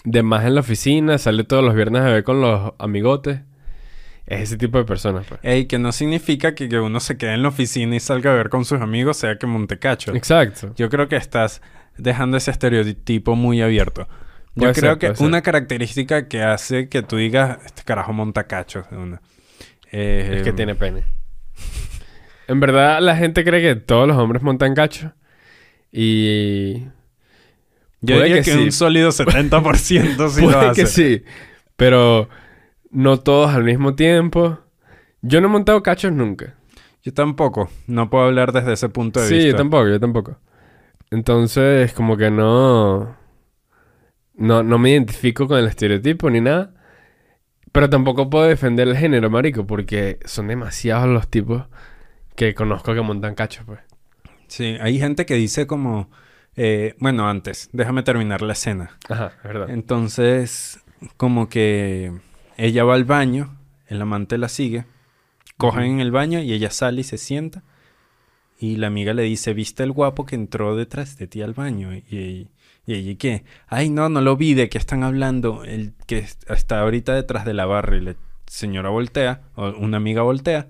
[SPEAKER 2] de más en la oficina, sale todos los viernes a ver con los amigotes. Es ese tipo de personas, pues.
[SPEAKER 1] Ey, que no significa que, que uno se quede en la oficina y salga a ver con sus amigos, sea que monte cacho.
[SPEAKER 2] Exacto.
[SPEAKER 1] Yo creo que estás dejando ese estereotipo muy abierto. Yo
[SPEAKER 2] Puede
[SPEAKER 1] creo
[SPEAKER 2] ser,
[SPEAKER 1] que
[SPEAKER 2] ser.
[SPEAKER 1] una característica que hace que tú digas, este carajo monta cacho. de una. Eh,
[SPEAKER 2] Es que tiene pene. En verdad, la gente cree que todos los hombres montan cacho. Y
[SPEAKER 1] Yo
[SPEAKER 2] puede
[SPEAKER 1] diría
[SPEAKER 2] que
[SPEAKER 1] que,
[SPEAKER 2] sí.
[SPEAKER 1] un sólido 70% sí lo
[SPEAKER 2] Puede
[SPEAKER 1] hace.
[SPEAKER 2] que sí. Pero no todos al mismo tiempo. Yo no he montado cachos nunca.
[SPEAKER 1] Yo tampoco. No puedo hablar desde ese punto de
[SPEAKER 2] Sí,
[SPEAKER 1] vista.
[SPEAKER 2] yo tampoco, yo tampoco. Entonces, como que no, no. No me identifico con el estereotipo ni nada. Pero tampoco puedo defender el género, marico, porque son demasiados los tipos que conozco que montan cachos, pues.
[SPEAKER 1] Sí, hay gente que dice como... eh, bueno, antes, déjame terminar la escena.
[SPEAKER 2] Ajá, verdad.
[SPEAKER 1] Entonces, como que ella va al baño, el amante la sigue, cogen en el baño y ella sale y se sienta. Y la amiga le dice, ¿viste el guapo que entró detrás de ti al baño? Y, y, y ella, ¿qué? Ay, no, no lo vi, ¿de qué están hablando? El que est- está ahorita detrás de la barra y la señora voltea, o una amiga voltea,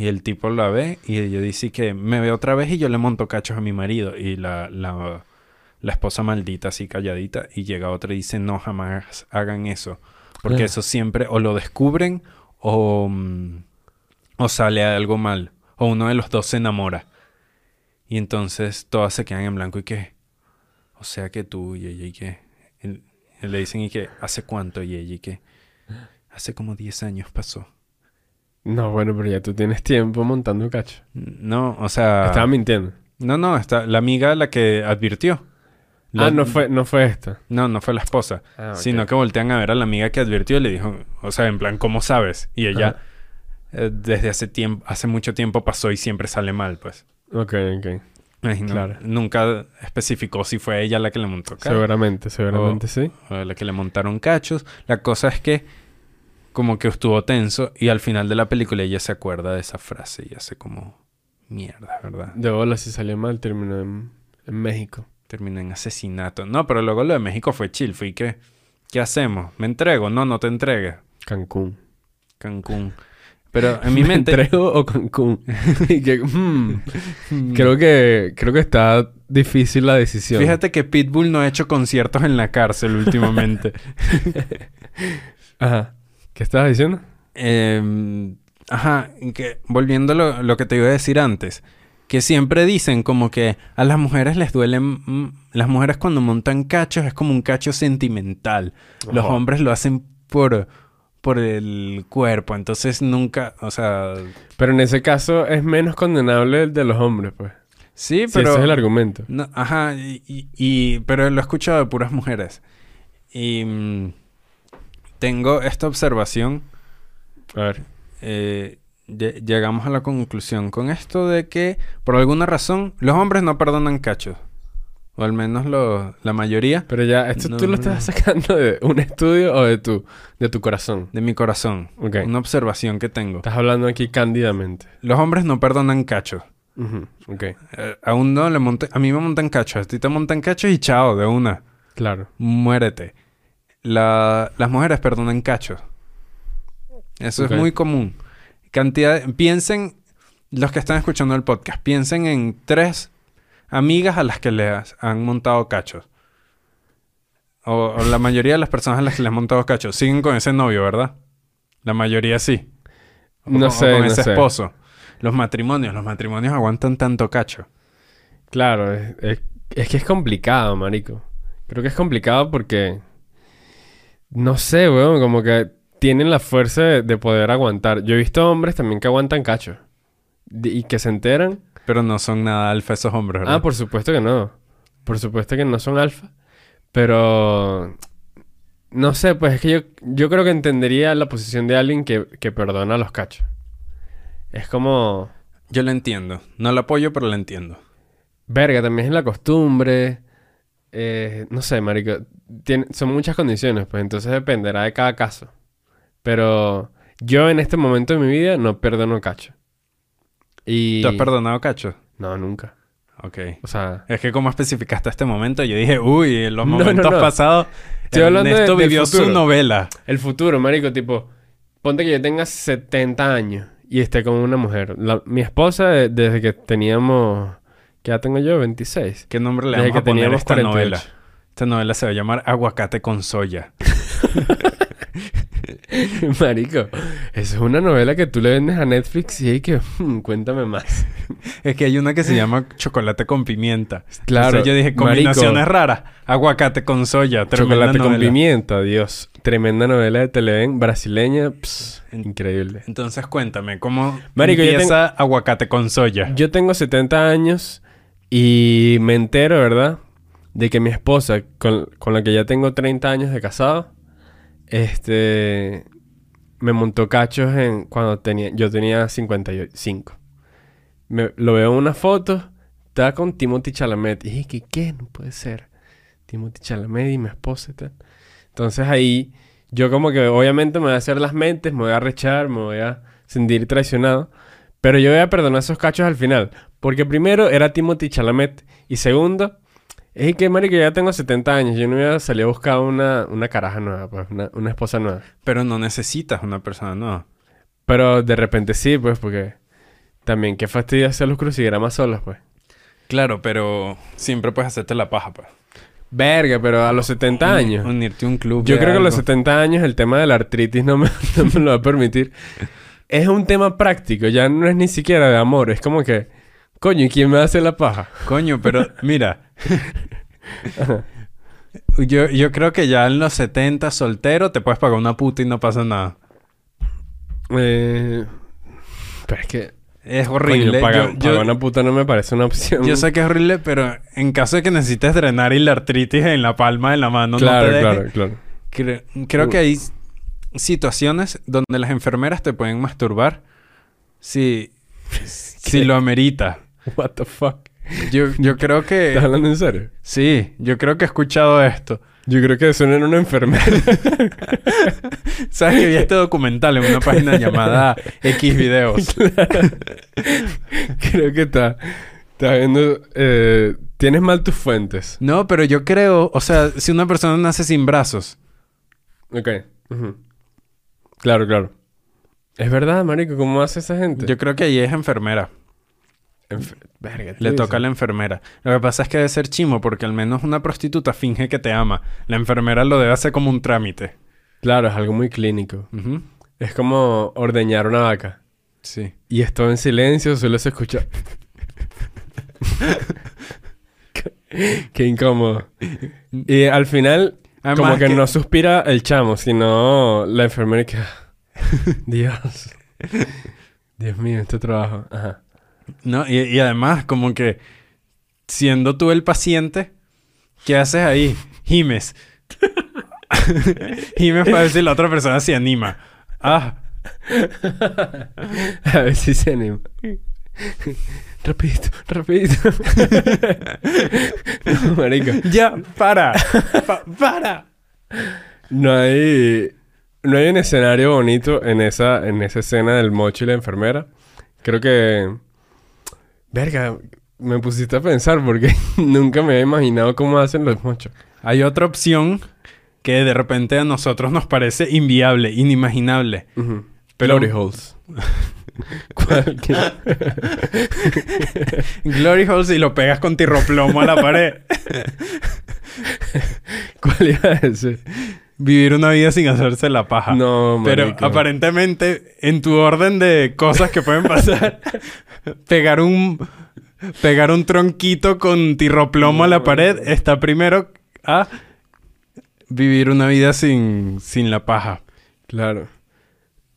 [SPEAKER 1] y el tipo la ve y ella dice que me ve otra vez y yo le monto cachos a mi marido. Y la, la, la esposa maldita así calladita y llega otra y dice, no, jamás hagan eso. Porque eso siempre o lo descubren o, mm, o sale algo mal. O uno de los dos se enamora. Y entonces todas se quedan en blanco y qué. O sea que tú y ella y y le dicen y qué. ¿Hace cuánto y ella y qué? Hace como 10 años pasó.
[SPEAKER 2] No, bueno, pero ya tú tienes tiempo montando cacho.
[SPEAKER 1] No, o sea...
[SPEAKER 2] Estaba mintiendo.
[SPEAKER 1] No, no, está la amiga la que advirtió. La-
[SPEAKER 2] Ah, no fue, no fue esta.
[SPEAKER 1] No, no fue la esposa.
[SPEAKER 2] Ah.
[SPEAKER 1] Sino que voltean a ver a la amiga que advirtió y le dijo, o sea, en plan, ¿cómo sabes? Y ella, eh, desde hace tiempo, hace mucho tiempo pasó y siempre sale mal, pues.
[SPEAKER 2] Ok, ok.
[SPEAKER 1] Imagino,
[SPEAKER 2] Claro.
[SPEAKER 1] Nunca especificó si fue ella la que le montó cachos.
[SPEAKER 2] Seguramente, seguramente sí.
[SPEAKER 1] o la que le montaron cachos. La cosa es que como que estuvo tenso y al final de la película ella se acuerda de esa frase y hace como mierda, ¿verdad?
[SPEAKER 2] De bola, si salió mal, terminó en, en México.
[SPEAKER 1] Terminó en asesinato. No, pero luego lo de México fue chill. Fue que, ¿qué hacemos? ¿Me entrego? No, no te entregues.
[SPEAKER 2] Cancún.
[SPEAKER 1] Cancún. Pero en mi mente...
[SPEAKER 2] ¿Entrego o Cancún? Y que, hmm, creo que creo que está difícil la decisión.
[SPEAKER 1] Fíjate que Pitbull no ha hecho conciertos en la cárcel últimamente.
[SPEAKER 2] Ajá. ¿Qué estabas diciendo?
[SPEAKER 1] Eh, ajá, que volviendo a lo, lo que te iba a decir antes, que siempre dicen como que a las mujeres les duelen, mm, las mujeres cuando montan cachos es como un cacho sentimental, los hombres lo hacen por, por el cuerpo, entonces nunca, o sea,
[SPEAKER 2] Pero en ese caso es menos condenable el de los hombres, pues.
[SPEAKER 1] sí, pero...
[SPEAKER 2] ese es el argumento.
[SPEAKER 1] No, ajá, y, y- y- pero lo he escuchado de puras mujeres. Y mm, tengo esta observación
[SPEAKER 2] A ver.
[SPEAKER 1] eh, lle- llegamos a la conclusión con esto de que por alguna razón los hombres no perdonan cachos. O al menos lo- la mayoría
[SPEAKER 2] Pero ya, ¿esto
[SPEAKER 1] No,
[SPEAKER 2] tú lo
[SPEAKER 1] no,
[SPEAKER 2] estás
[SPEAKER 1] no.
[SPEAKER 2] sacando de un estudio o de tu, de tu corazón?
[SPEAKER 1] de mi corazón.
[SPEAKER 2] Ok.
[SPEAKER 1] Una observación que tengo.
[SPEAKER 2] Estás hablando aquí cándidamente.
[SPEAKER 1] Los hombres no perdonan cachos.
[SPEAKER 2] Ujú, Ok,
[SPEAKER 1] Eh, a uno le monta- a mí me montan cachos, a ti te montan cachos y chao, de una.
[SPEAKER 2] claro.
[SPEAKER 1] Muérete. La- las mujeres perdonan cachos. Eso es muy común. Cantidad de- piensen, los que están escuchando el podcast, piensen en tres amigas a las que les han montado cachos. O, o la mayoría de las personas a las que les han montado cachos siguen con ese novio, ¿verdad? La mayoría sí. O
[SPEAKER 2] No
[SPEAKER 1] con- o
[SPEAKER 2] sé,
[SPEAKER 1] con
[SPEAKER 2] no
[SPEAKER 1] ese
[SPEAKER 2] sé.
[SPEAKER 1] esposo. Los matrimonios, los matrimonios aguantan tanto cacho.
[SPEAKER 2] Claro, es, es- es que es complicado, marico. Creo que es complicado porque... No sé, weón, como que tienen la fuerza de, de poder aguantar. Yo he visto hombres también que aguantan cacho. De- y que se enteran.
[SPEAKER 1] Pero no son nada alfa esos hombres, ¿verdad?
[SPEAKER 2] Ah, por supuesto que no. Por supuesto que no son alfa. Pero... No sé, pues es que yo, yo creo que entendería la posición de alguien que, que perdona a los cachos. Es como...
[SPEAKER 1] Yo lo entiendo. No lo apoyo, pero lo entiendo.
[SPEAKER 2] Verga, también es la costumbre. Eh, no sé, marico. Tiene- son muchas condiciones, pues entonces dependerá de cada caso. Pero yo en este momento de mi vida no perdono cacho. Y...
[SPEAKER 1] ¿Tú has perdonado cachos?
[SPEAKER 2] No, nunca.
[SPEAKER 1] Ok.
[SPEAKER 2] O sea...
[SPEAKER 1] Es que como especificaste este momento, yo dije, uy, en los
[SPEAKER 2] No, no,
[SPEAKER 1] momentos
[SPEAKER 2] no.
[SPEAKER 1] pasados,
[SPEAKER 2] Estoy hablando de-
[SPEAKER 1] vivió su novela.
[SPEAKER 2] El futuro, marico, tipo... Ponte que yo tenga 70 años y esté con una mujer. La- mi esposa, de- desde que teníamos... ¿Qué edad tengo yo? 26.
[SPEAKER 1] ¿Qué nombre le vamos
[SPEAKER 2] que
[SPEAKER 1] a poner a esta
[SPEAKER 2] 48.
[SPEAKER 1] novela? Esta novela se va a llamar Aguacate con soya.
[SPEAKER 2] Marico, es una novela que tú le vendes a Netflix y hay que... "Hmm, cuéntame más.
[SPEAKER 1] Es que hay una que se llama Chocolate con pimienta.
[SPEAKER 2] Claro,
[SPEAKER 1] Entonces yo dije, combinaciones raras. Aguacate con soya.
[SPEAKER 2] Chocolate con pimienta, Dios. Tremenda novela de Televen brasileña. pss, increíble.
[SPEAKER 1] Entonces cuéntame, ¿cómo
[SPEAKER 2] Marico, yo
[SPEAKER 1] empieza Aguacate con soya?
[SPEAKER 2] Yo tengo 70 años y me entero, ¿verdad? De que mi esposa, con, con la que ya tengo 30 años de casado, este... Me montó cachos en cuando tenía... Yo tenía 55. Me, lo veo en una foto. Estaba con Timothy Chalamet. Y dije, ¿qué? No puede ser. Timothy Chalamet y mi esposa y tal. Entonces ahí... Yo como que obviamente me voy a hacer las mentes, me voy a rechar, me voy a sentir traicionado. Pero yo voy a perdonar esos cachos al final. Porque primero era Timothy Chalamet. Y segundo, es que, marico, ya tengo 70 años. Yo no voy a salir a buscar una, una caraja nueva, pues, una, una esposa nueva.
[SPEAKER 1] Pero no necesitas una persona nueva.
[SPEAKER 2] Pero de repente sí, pues, porque también qué fastidio hacer los crucigramas solos, pues.
[SPEAKER 1] Claro, pero siempre puedes hacerte la paja, pues.
[SPEAKER 2] Verga, pero a los 70 años.
[SPEAKER 1] Unirte a un club.
[SPEAKER 2] Yo creo que a los
[SPEAKER 1] algo.
[SPEAKER 2] 70 años el tema de la artritis no me, no me lo va a permitir. Es un tema práctico, ya no es ni siquiera de amor. Es como que, coño, ¿y quién me hace la paja?
[SPEAKER 1] Coño, pero mira. yo, yo creo que ya en los 70 soltero te puedes pagar una puta y no pasa nada.
[SPEAKER 2] Eh, pero es que,
[SPEAKER 1] Es
[SPEAKER 2] coño,
[SPEAKER 1] horrible. yo, yo-
[SPEAKER 2] una puta no me parece una opción.
[SPEAKER 1] yo sé que es horrible, pero en caso de que necesites drenar y la artritis en la palma de la mano,
[SPEAKER 2] claro,
[SPEAKER 1] no te deje.
[SPEAKER 2] claro, claro.
[SPEAKER 1] Cre- creo que hay situaciones donde las enfermeras te pueden masturbar si, si lo amerita.
[SPEAKER 2] What the fuck.
[SPEAKER 1] Yo, yo creo que...
[SPEAKER 2] ¿Estás hablando en serio?
[SPEAKER 1] Sí, yo creo que he escuchado esto.
[SPEAKER 2] Yo creo que suena en una enfermera.
[SPEAKER 1] ¿Sabes que vi este documental en una página llamada X Videos?
[SPEAKER 2] creo que está... Está viendo... eh, tienes mal tus fuentes.
[SPEAKER 1] No, pero yo creo... O sea, si una persona nace sin brazos...
[SPEAKER 2] Ok. Claro, claro. Es verdad, marico. ¿Cómo hace esa gente?
[SPEAKER 1] Yo creo que ahí es enfermera.
[SPEAKER 2] Enf- Verga, ¿tú
[SPEAKER 1] Le toca a la enfermera. Lo que pasa es que debe ser chimo porque al menos una prostituta finge que te ama. La enfermera lo debe hacer como un trámite.
[SPEAKER 2] Claro, es algo muy clínico. Es como ordeñar una vaca.
[SPEAKER 1] Sí.
[SPEAKER 2] Y es todo en silencio, solo se escucha. Qué- Qué incómodo. Y al final,
[SPEAKER 1] Además
[SPEAKER 2] como que,
[SPEAKER 1] que-
[SPEAKER 2] no suspira el chamo, sino la enfermera que. Dios. Dios mío, este trabajo. Ajá.
[SPEAKER 1] No, y, y además, como que siendo tú el paciente, ¿qué haces ahí? Gimes. Gimes para ver si la otra persona se anima. Ah,
[SPEAKER 2] A ver si se anima. rapidito, rapidito. no, marico.
[SPEAKER 1] ya, para. Pa- para.
[SPEAKER 2] No hay, no hay un escenario bonito en esa, en esa escena del mocho y la enfermera. Creo que... Verga, me pusiste a pensar porque nunca me había imaginado cómo hacen los mochos.
[SPEAKER 1] Hay otra opción que de repente a nosotros nos parece inviable, inimaginable.
[SPEAKER 2] Ujú.
[SPEAKER 1] Pero-
[SPEAKER 2] Glory holes. ¿Cuál?
[SPEAKER 1] Glory holes y lo pegas con tirroplomo a la pared.
[SPEAKER 2] ¿Cuál iba a decir?
[SPEAKER 1] Vivir una vida sin hacerse la paja.
[SPEAKER 2] No,
[SPEAKER 1] Pero
[SPEAKER 2] marico.
[SPEAKER 1] aparentemente, en tu orden de cosas que pueden pasar, pegar un pegar un tronquito con tirroplomo a la
[SPEAKER 2] No,
[SPEAKER 1] pared
[SPEAKER 2] no.
[SPEAKER 1] está primero a vivir una vida sin, sin la paja.
[SPEAKER 2] Claro.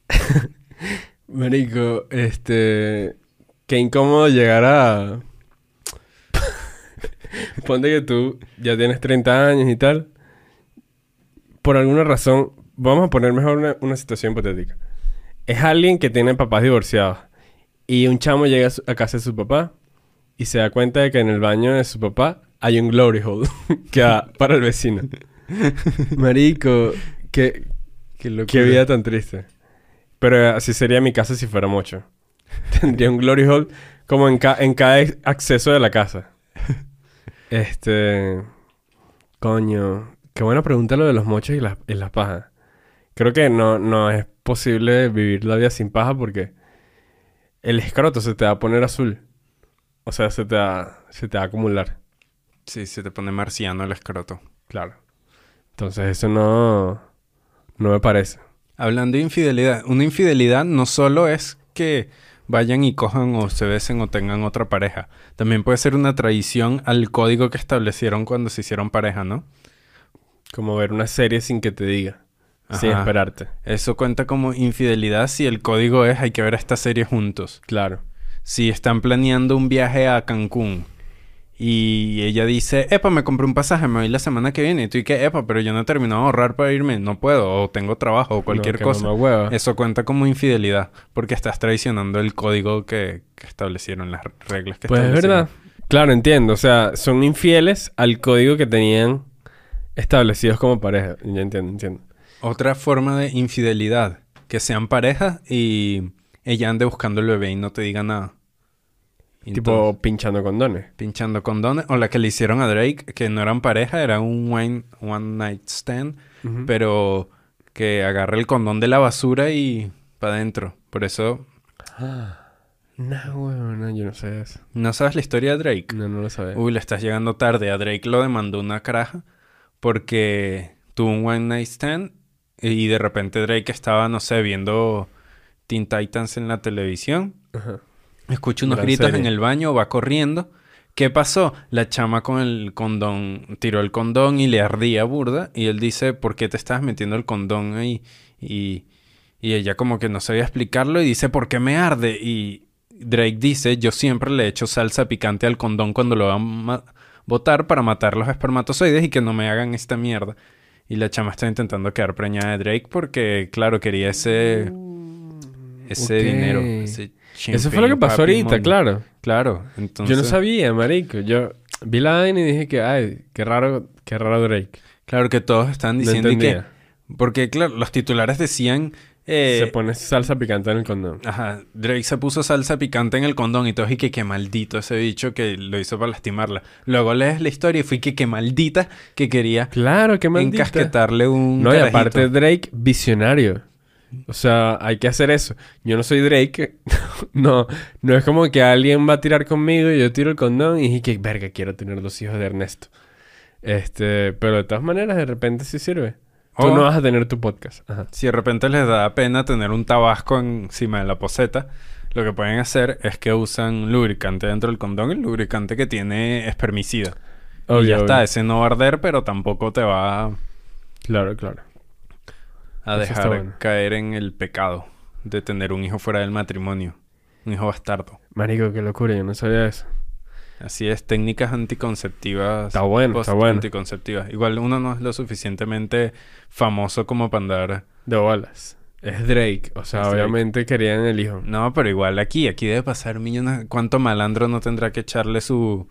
[SPEAKER 2] Marico, este... Qué incómodo llegar a... Ponte que tú ya tienes 30 años y tal. Por alguna razón, vamos a poner mejor una, una situación hipotética. Es alguien que tiene papás divorciados. Y un chamo llega a, su- a casa de su papá y se da cuenta de que en el baño de su papá hay un glory hole que da para el vecino. Marico, qué,
[SPEAKER 1] Qué locura.
[SPEAKER 2] Qué vida tan triste. Pero así sería mi casa si fuera mucho. Tendría un glory hole como en, ca- en cada acceso de la casa. Este... Coño. Qué buena pregunta lo de los mochos y las, y pajas. Creo que no, no es posible vivir la vida sin paja porque el escroto se te va a poner azul. O sea, se te va, se te va a acumular.
[SPEAKER 1] Sí, se te pone marciano el escroto.
[SPEAKER 2] Claro. Entonces eso no... No me parece.
[SPEAKER 1] Hablando de infidelidad, una infidelidad no solo es que vayan y cojan o se besen o tengan otra pareja. También puede ser una traición al código que establecieron cuando se hicieron pareja, ¿no?
[SPEAKER 2] Como ver una serie sin que te diga. Sin esperarte.
[SPEAKER 1] Eso cuenta como infidelidad si el código es hay que ver esta serie juntos.
[SPEAKER 2] Claro.
[SPEAKER 1] Si están planeando un viaje a Cancún y ella dice, epa, me compré un pasaje, me voy la semana que viene. Y tú y que, epa, pero yo no he terminado de ahorrar para irme, no puedo, o tengo trabajo, o cualquier
[SPEAKER 2] No, que
[SPEAKER 1] cosa.
[SPEAKER 2] mamahueva.
[SPEAKER 1] Eso cuenta como infidelidad, porque estás traicionando el código que, que establecieron, las reglas que
[SPEAKER 2] Pues es
[SPEAKER 1] establecieron.
[SPEAKER 2] verdad. Claro, entiendo. O sea, son infieles al código que tenían establecidos como pareja. Ya entiendo, entiendo.
[SPEAKER 1] Otra forma de infidelidad, que sean parejas y ella ande buscando el bebé y no te diga nada.
[SPEAKER 2] Tipo pinchando condones.
[SPEAKER 1] pinchando condones. O la que le hicieron a Drake, que no eran pareja, era un one, one night stand, pero que agarra el condón de la basura y para adentro. Por eso,
[SPEAKER 2] No, weón, no, yo no sé eso.
[SPEAKER 1] ¿no sabes la historia de Drake?
[SPEAKER 2] No, no lo sabía.
[SPEAKER 1] Uy, le estás llegando tarde. A Drake lo demandó una caraja porque tuvo un one night stand y de repente Drake estaba, no sé, viendo Teen Titans en la televisión.
[SPEAKER 2] Ajá.
[SPEAKER 1] Escucha unos
[SPEAKER 2] Gran
[SPEAKER 1] gritos
[SPEAKER 2] serie.
[SPEAKER 1] en el baño, va corriendo. ¿Qué pasó? La chama con el condón tiró el condón y le ardía burda. Y él dice, ¿por qué te estás metiendo el condón ahí? Y, y ella como que no sabía explicarlo y dice, ¿por qué me arde? Y Drake dice, yo siempre le echo salsa picante al condón cuando lo van botar para matar los espermatozoides y que no me hagan esta mierda. Y la chama está intentando quedar preñada de Drake porque, claro, quería ese, ese
[SPEAKER 2] Ok.
[SPEAKER 1] dinero. ese-
[SPEAKER 2] Eso fue lo que pasó ahorita,
[SPEAKER 1] money.
[SPEAKER 2] claro.
[SPEAKER 1] Claro, entonces...
[SPEAKER 2] Yo no sabía, marico. Yo vi la vaina y dije que, ay, qué raro, qué raro Drake.
[SPEAKER 1] Claro que todos están diciendo que... Porque, claro, los titulares decían... eh,
[SPEAKER 2] Se pone salsa picante en el condón.
[SPEAKER 1] Ajá, Drake se puso salsa picante en el condón y todos y que qué maldito ese bicho que lo hizo para lastimarla. Luego lees la historia y fui que qué maldita que quería
[SPEAKER 2] Claro, qué maldita.
[SPEAKER 1] encasquetarle un
[SPEAKER 2] No, y aparte Drake, visionario. O sea, hay que hacer eso. Yo no soy Drake. no, no es como que alguien va a tirar conmigo y yo tiro el condón y dije que, verga, quiero tener dos hijos de Ernesto. Este, pero de todas maneras, de repente sí sirve. Tú
[SPEAKER 1] O-
[SPEAKER 2] no vas a tener tu podcast. Ajá.
[SPEAKER 1] Si de repente les da pena tener un tabasco encima de la poseta, lo que pueden hacer es que usan lubricante dentro del condón. El lubricante que tiene espermicida. y
[SPEAKER 2] Obvio,
[SPEAKER 1] ya está, ese no va a arder, pero tampoco te va a,
[SPEAKER 2] Claro, claro.
[SPEAKER 1] a
[SPEAKER 2] Eso
[SPEAKER 1] dejar
[SPEAKER 2] bueno.
[SPEAKER 1] caer en el pecado de tener un hijo fuera del matrimonio. Un hijo bastardo.
[SPEAKER 2] Marico, qué locura, yo no sabía eso.
[SPEAKER 1] Así es, técnicas anticonceptivas.
[SPEAKER 2] Está bueno, está bueno.
[SPEAKER 1] Anticonceptivas. Igual uno no es lo suficientemente famoso como para andar.
[SPEAKER 2] De bolas. Es Drake. O sea,
[SPEAKER 1] Es Drake.
[SPEAKER 2] obviamente querían el hijo.
[SPEAKER 1] No, pero igual aquí, aquí debe pasar millones. ¿Cuánto malandro no tendrá que echarle su.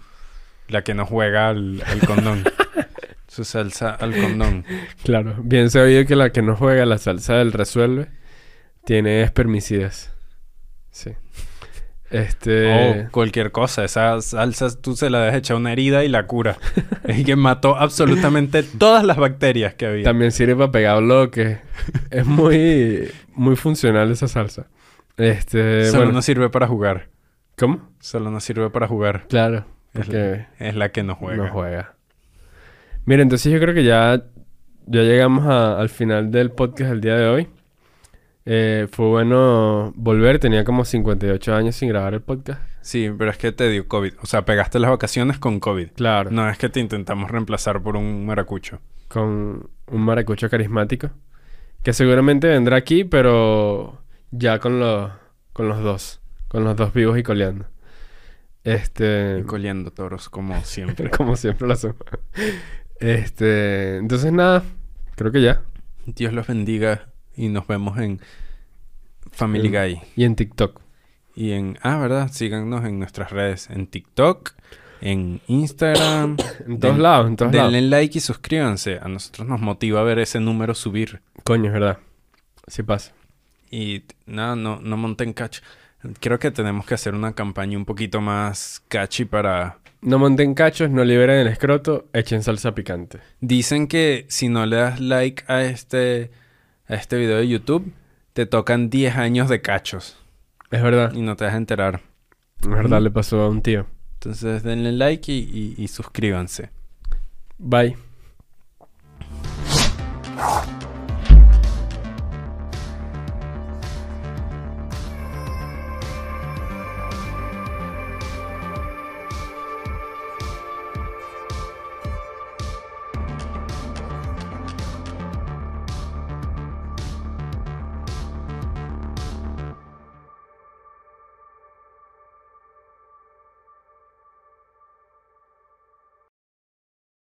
[SPEAKER 1] la que no juega al, al condón? su salsa al condón.
[SPEAKER 2] Claro. Bien se oído que la que no juega la salsa del resuelve tiene espermicidas. Sí. Este...
[SPEAKER 1] O cualquier cosa. Esa salsa tú se la dejas echar una herida y la cura. es que mató absolutamente todas las bacterias que había.
[SPEAKER 2] También sirve para pegar bloques. es muy, muy funcional esa salsa. Este,
[SPEAKER 1] Solo
[SPEAKER 2] bueno.
[SPEAKER 1] no sirve para jugar.
[SPEAKER 2] ¿Cómo?
[SPEAKER 1] Solo no sirve para jugar.
[SPEAKER 2] Claro.
[SPEAKER 1] Es la, es la que no juega.
[SPEAKER 2] no juega. Mira, entonces yo creo que ya, ya llegamos a- al final del podcast del día de hoy. Eh, fue bueno volver. Tenía como 58 años sin grabar el podcast.
[SPEAKER 1] Sí, pero es que te dio COVID. O sea, pegaste las vacaciones con COVID.
[SPEAKER 2] Claro.
[SPEAKER 1] No es que te intentamos reemplazar por un maracucho.
[SPEAKER 2] Con un maracucho carismático. Que seguramente vendrá aquí, pero ya con los, con los dos. Con los dos vivos y coleando. Este...
[SPEAKER 1] Y coliendo toros, como siempre.
[SPEAKER 2] Como siempre lo hacemos. Este... Entonces nada. Creo que ya.
[SPEAKER 1] Dios los bendiga y nos vemos en Family. Guy.
[SPEAKER 2] Y en TikTok.
[SPEAKER 1] Y en... Ah, ¿verdad? Síganos en nuestras redes. En TikTok, en Instagram.
[SPEAKER 2] En todos
[SPEAKER 1] Den-
[SPEAKER 2] lados, en todos lados.
[SPEAKER 1] Denle like y suscríbanse. A nosotros nos motiva ver ese número subir.
[SPEAKER 2] Coño, es verdad. Sí pasa.
[SPEAKER 1] Y nada, no, no monten catch. Creo que tenemos que hacer una campaña un poquito más catchy para...
[SPEAKER 2] No monten cachos, no liberen el escroto, echen salsa picante.
[SPEAKER 1] Dicen que si no le das like a este, a este video de YouTube, te tocan 10 años de cachos
[SPEAKER 2] Es verdad.
[SPEAKER 1] y no te vas a enterar.
[SPEAKER 2] Es verdad, le pasó a un tío.
[SPEAKER 1] Entonces denle like y, y- y suscríbanse.
[SPEAKER 2] Bye.